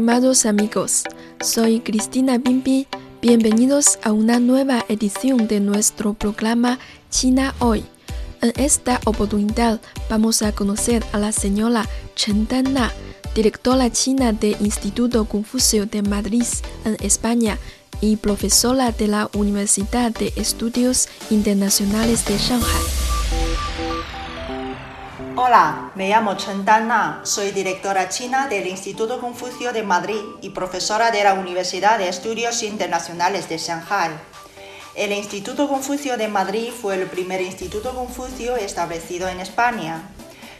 Estimados amigos, soy Cristina Bimbi. Bienvenidos a una nueva edición de nuestro programa China Hoy. En esta oportunidad vamos a conocer a la señora Chen Danna, directora china del Instituto Confucio de Madrid en España y profesora de la Universidad de Estudios Internacionales de Shanghai. Hola, me llamo Chen Danna, soy directora china del Instituto Confucio de Madrid y profesora de la Universidad de Estudios Internacionales de Shanghai. El Instituto Confucio de Madrid fue el primer instituto Confucio establecido en España.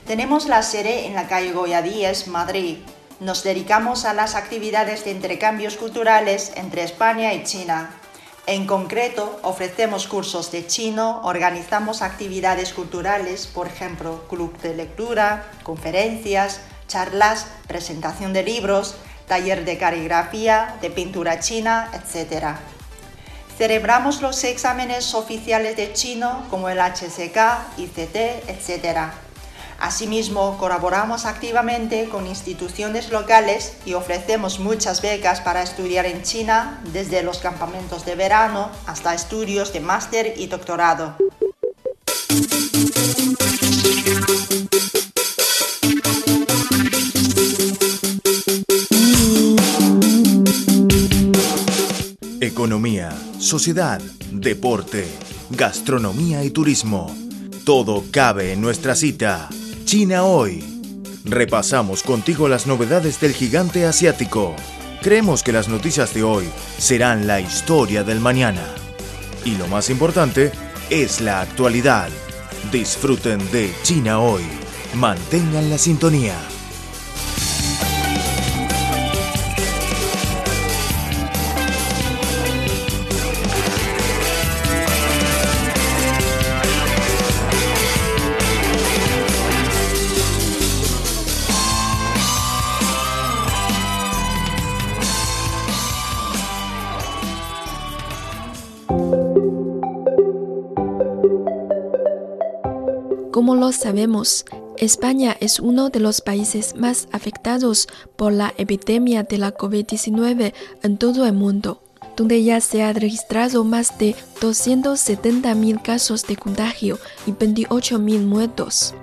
Tenemos la sede en la calle Goya Díez, Madrid. Nos dedicamos a las actividades de intercambios culturales entre España y China. En concreto, ofrecemos cursos de chino, organizamos actividades culturales, por ejemplo, club de lectura, conferencias, charlas, presentación de libros, taller de caligrafía, de pintura china, etc. Celebramos los exámenes oficiales de chino como el HCK, ICT, etc. Asimismo, colaboramos activamente con instituciones locales y ofrecemos muchas becas para estudiar en China, desde los campamentos de verano hasta estudios de máster y doctorado. Economía, sociedad, deporte, gastronomía y turismo. Todo cabe en nuestra cita. China hoy. Repasamos contigo las novedades del gigante asiático. Creemos que las noticias de hoy serán la historia del mañana. Y lo más importante es la actualidad. Disfruten de China hoy. Mantengan la sintonía. Como lo sabemos, España es uno de los países más afectados por la epidemia de la COVID-19 en todo el mundo, donde ya se han registrado más de 270.000 casos de contagio y 28.000 muertos.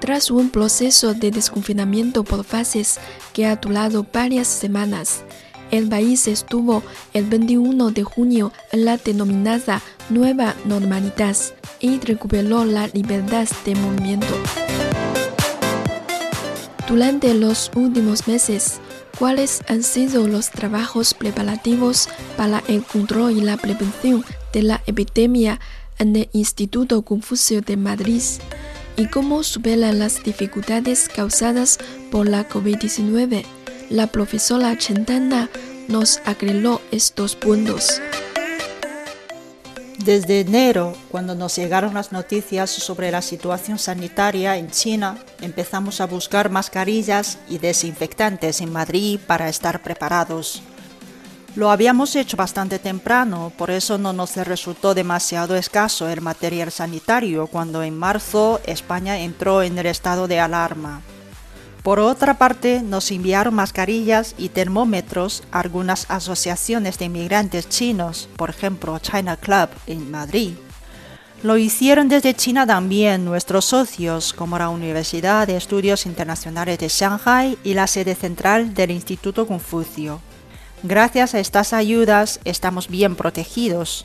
Tras un proceso de desconfinamiento por fases que ha durado varias semanas, el país estuvo el 21 de junio en la denominada nueva normalidad y recuperó la libertad de movimiento. Durante los últimos meses, ¿cuáles han sido los trabajos preparativos para el control y la prevención de la epidemia en el Instituto Confucio de Madrid? ¿Y cómo superan las dificultades causadas por la COVID-19? La profesora Chentana nos aclaró estos puntos. Desde enero, cuando nos llegaron las noticias sobre la situación sanitaria en China, empezamos a buscar mascarillas y desinfectantes en Madrid para estar preparados. Lo habíamos hecho bastante temprano, por eso no nos resultó demasiado escaso el material sanitario cuando en marzo España entró en el estado de alarma. Por otra parte, nos enviaron mascarillas y termómetros a algunas asociaciones de inmigrantes chinos, por ejemplo China Club en Madrid. Lo hicieron desde China también nuestros socios, como la Universidad de Estudios Internacionales de Shanghai y la sede central del Instituto Confucio. Gracias a estas ayudas estamos bien protegidos.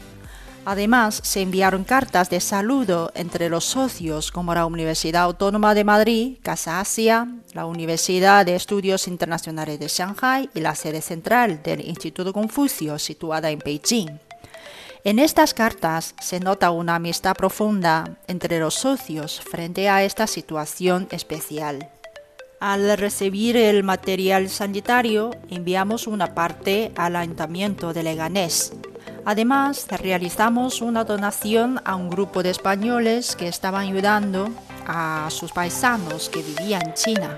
Además, se enviaron cartas de saludo entre los socios como la Universidad Autónoma de Madrid, Casa Asia, la Universidad de Estudios Internacionales de Shanghai y la sede central del Instituto Confucio situada en Beijing. En estas cartas se nota una amistad profunda entre los socios frente a esta situación especial. Al recibir el material sanitario, enviamos una parte al Ayuntamiento de Leganés. Además, realizamos una donación a un grupo de españoles que estaban ayudando a sus paisanos que vivían en China.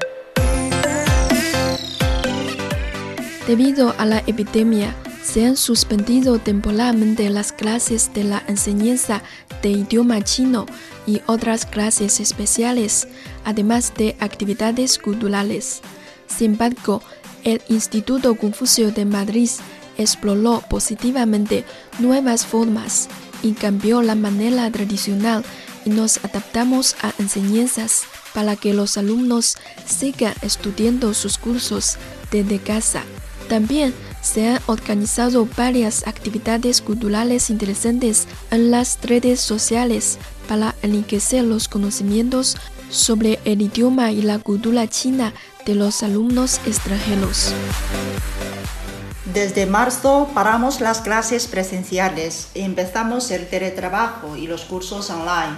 Debido a la epidemia, se han suspendido temporalmente las clases de la enseñanza de idioma chino y otras clases especiales, además de actividades culturales. Sin embargo, el Instituto Confucio de Madrid exploró positivamente nuevas formas y cambió la manera tradicional y nos adaptamos a enseñanzas para que los alumnos sigan estudiando sus cursos desde casa. También se han organizado varias actividades culturales interesantes en las redes sociales para enriquecer los conocimientos sobre el idioma y la cultura china de los alumnos extranjeros. Desde marzo paramos las clases presenciales y empezamos el teletrabajo y los cursos online.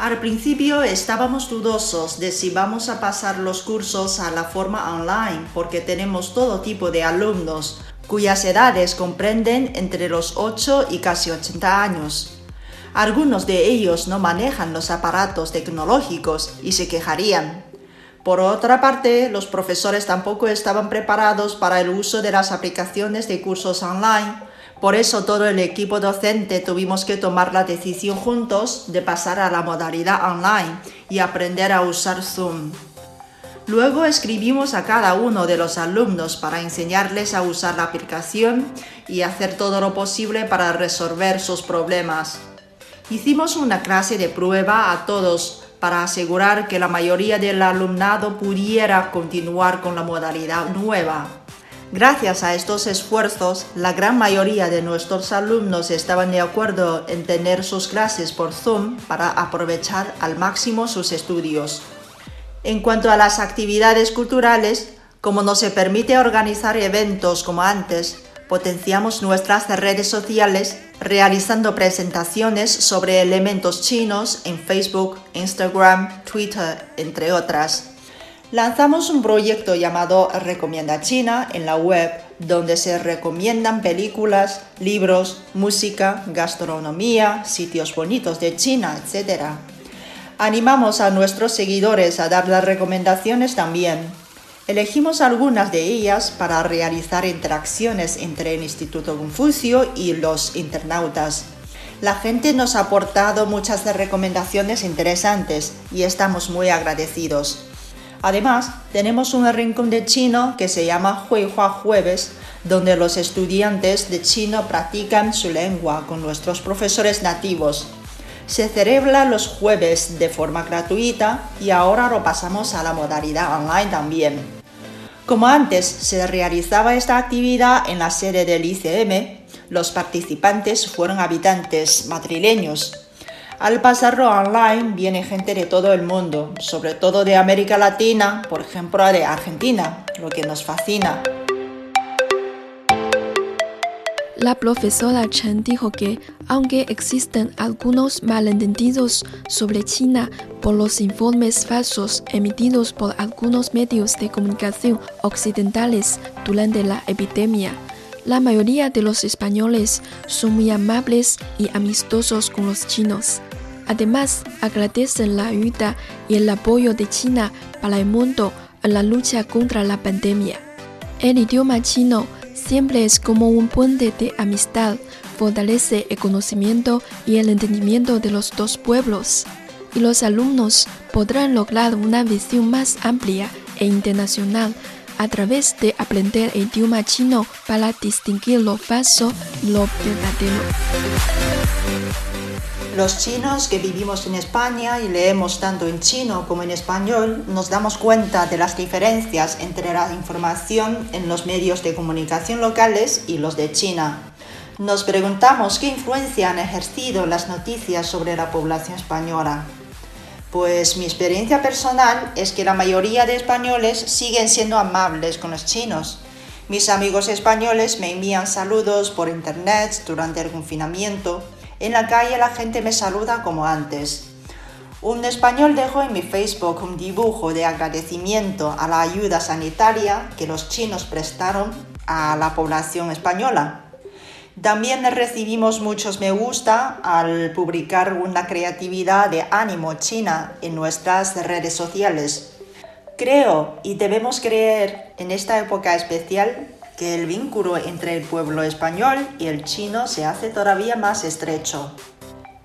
Al principio estábamos dudosos de si vamos a pasar los cursos a la forma online porque tenemos todo tipo de alumnos cuyas edades comprenden entre los 8 y casi 80 años. Algunos de ellos no manejan los aparatos tecnológicos y se quejarían. Por otra parte, los profesores tampoco estaban preparados para el uso de las aplicaciones de cursos online por eso todo el equipo docente tuvimos que tomar la decisión juntos de pasar a la modalidad online y aprender a usar Zoom. Luego escribimos a cada uno de los alumnos para enseñarles a usar la aplicación y hacer todo lo posible para resolver sus problemas. Hicimos una clase de prueba a todos para asegurar que la mayoría del alumnado pudiera continuar con la modalidad nueva. Gracias a estos esfuerzos, la gran mayoría de nuestros alumnos estaban de acuerdo en tener sus clases por Zoom para aprovechar al máximo sus estudios. En cuanto a las actividades culturales, como no se permite organizar eventos como antes, potenciamos nuestras redes sociales realizando presentaciones sobre elementos chinos en Facebook, Instagram, Twitter, entre otras. Lanzamos un proyecto llamado Recomienda China en la web, donde se recomiendan películas, libros, música, gastronomía, sitios bonitos de China, etc. Animamos a nuestros seguidores a dar las recomendaciones también. Elegimos algunas de ellas para realizar interacciones entre el Instituto Confucio y los internautas. La gente nos ha aportado muchas recomendaciones interesantes y estamos muy agradecidos. Además, tenemos un rincón de chino que se llama Huihua Jueves, donde los estudiantes de chino practican su lengua con nuestros profesores nativos. Se celebra los jueves de forma gratuita y ahora lo pasamos a la modalidad online también. Como antes se realizaba esta actividad en la sede del ICM, los participantes fueron habitantes madrileños al pasarlo online viene gente de todo el mundo, sobre todo de América Latina, por ejemplo de Argentina, lo que nos fascina. La profesora Chen dijo que, aunque existen algunos malentendidos sobre China por los informes falsos emitidos por algunos medios de comunicación occidentales durante la epidemia, la mayoría de los españoles son muy amables y amistosos con los chinos. Además, agradecen la ayuda y el apoyo de China para el mundo en la lucha contra la pandemia. El idioma chino siempre es como un puente de amistad, fortalece el conocimiento y el entendimiento de los dos pueblos, y los alumnos podrán lograr una visión más amplia e internacional a través de aprender el idioma chino para distinguir lo falso y lo verdadero. Los chinos que vivimos en España y leemos tanto en chino como en español nos damos cuenta de las diferencias entre la información en los medios de comunicación locales y los de China. Nos preguntamos qué influencia han ejercido las noticias sobre la población española. Pues mi experiencia personal es que la mayoría de españoles siguen siendo amables con los chinos Mis amigos españoles me envían saludos por internet durante el confinamiento. En la calle la gente me saluda como antes. Un español dejó en mi Facebook un dibujo de agradecimiento a la ayuda sanitaria que los chinos prestaron a la población española. También recibimos muchos me gusta al publicar una creatividad de ánimo china en nuestras redes sociales. Creo y debemos creer en esta época especial que el vínculo entre el pueblo español y el chino se hace todavía más estrecho.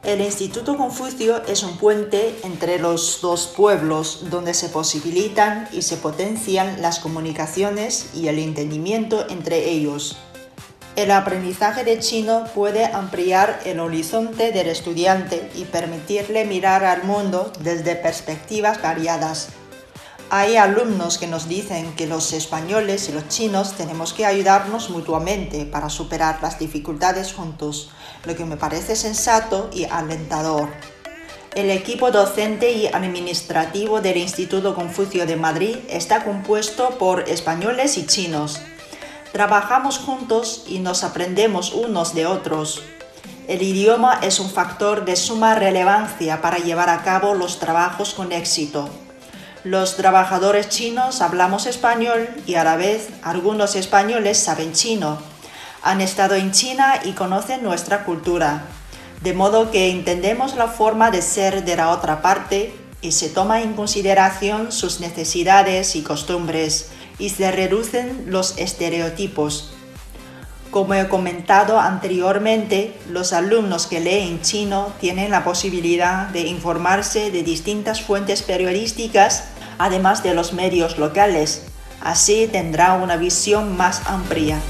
El Instituto Confucio es un puente entre los dos pueblos donde se posibilitan y se potencian las comunicaciones y el entendimiento entre ellos. El aprendizaje de chino puede ampliar el horizonte del estudiante y permitirle mirar al mundo desde perspectivas variadas. Hay alumnos que nos dicen que los españoles y los chinos tenemos que ayudarnos mutuamente para superar las dificultades juntos, lo que me parece sensato y alentador. El equipo docente y administrativo del Instituto Confucio de Madrid está compuesto por españoles y chinos. Trabajamos juntos y nos aprendemos unos de otros. El idioma es un factor de suma relevancia para llevar a cabo los trabajos con éxito. Los trabajadores chinos hablamos español y a la vez algunos españoles saben chino. Han estado en China y conocen nuestra cultura, de modo que entendemos la forma de ser de la otra parte y se toma en consideración sus necesidades y costumbres y se reducen los estereotipos. Como he comentado anteriormente, los alumnos que leen chino tienen la posibilidad de informarse de distintas fuentes periodísticas, además de los medios locales. Así tendrá una visión más amplia.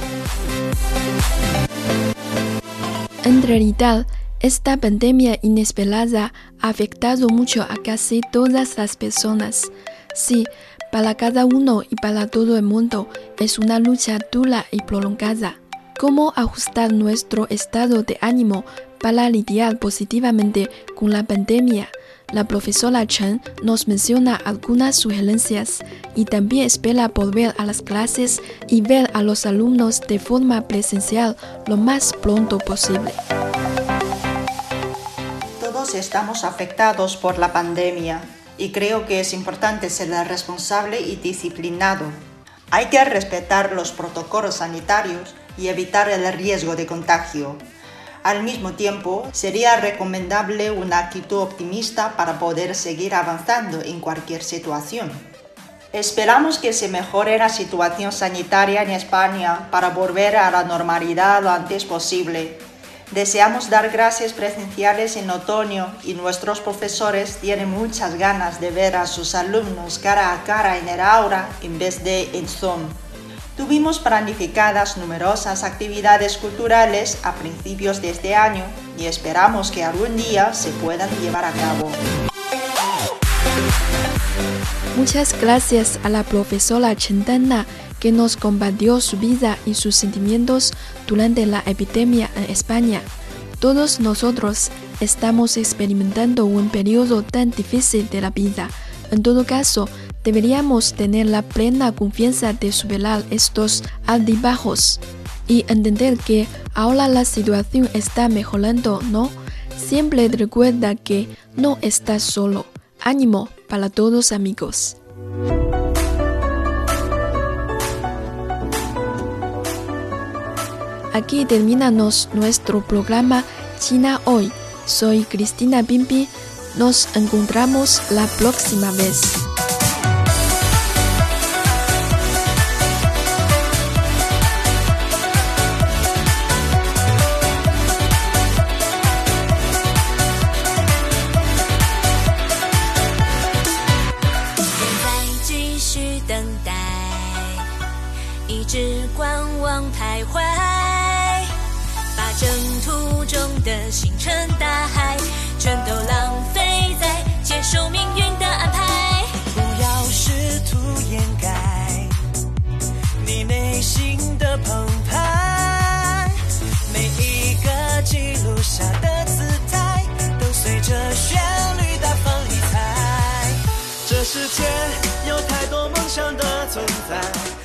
En realidad, esta pandemia inesperada ha afectado mucho a casi todas las personas. Sí, para cada uno y para todo el mundo es una lucha dura y prolongada cómo ajustar nuestro estado de ánimo para lidiar positivamente con la pandemia. La profesora Chen nos menciona algunas sugerencias y también espera volver a las clases y ver a los alumnos de forma presencial lo más pronto posible. Todos estamos afectados por la pandemia y creo que es importante ser responsable y disciplinado. Hay que respetar los protocolos sanitarios y evitar el riesgo de contagio. Al mismo tiempo, sería recomendable una actitud optimista para poder seguir avanzando en cualquier situación. Esperamos que se mejore la situación sanitaria en España para volver a la normalidad lo antes posible. Deseamos dar gracias presenciales en otoño y nuestros profesores tienen muchas ganas de ver a sus alumnos cara a cara en el aula en vez de en Zoom. Tuvimos planificadas numerosas actividades culturales a principios de este año y esperamos que algún día se puedan llevar a cabo. Muchas gracias a la profesora Dana que nos compartió su vida y sus sentimientos durante la epidemia en España. Todos nosotros estamos experimentando un periodo tan difícil de la vida. En todo caso, deberíamos tener la plena confianza de superar estos altibajos y entender que ahora la situación está mejorando, ¿no? Siempre recuerda que no estás solo. Ánimo para todos amigos. Aquí terminamos nuestro programa China Hoy. Soy Cristina Pimpi. Nos encontramos la próxima vez. 观望徘徊把征途中的星辰大海全都浪费在接受命运的安排。不要试图掩盖你内心的澎湃每一个记录下的姿态都随着旋律大放异彩。这世界有太多梦想的存在。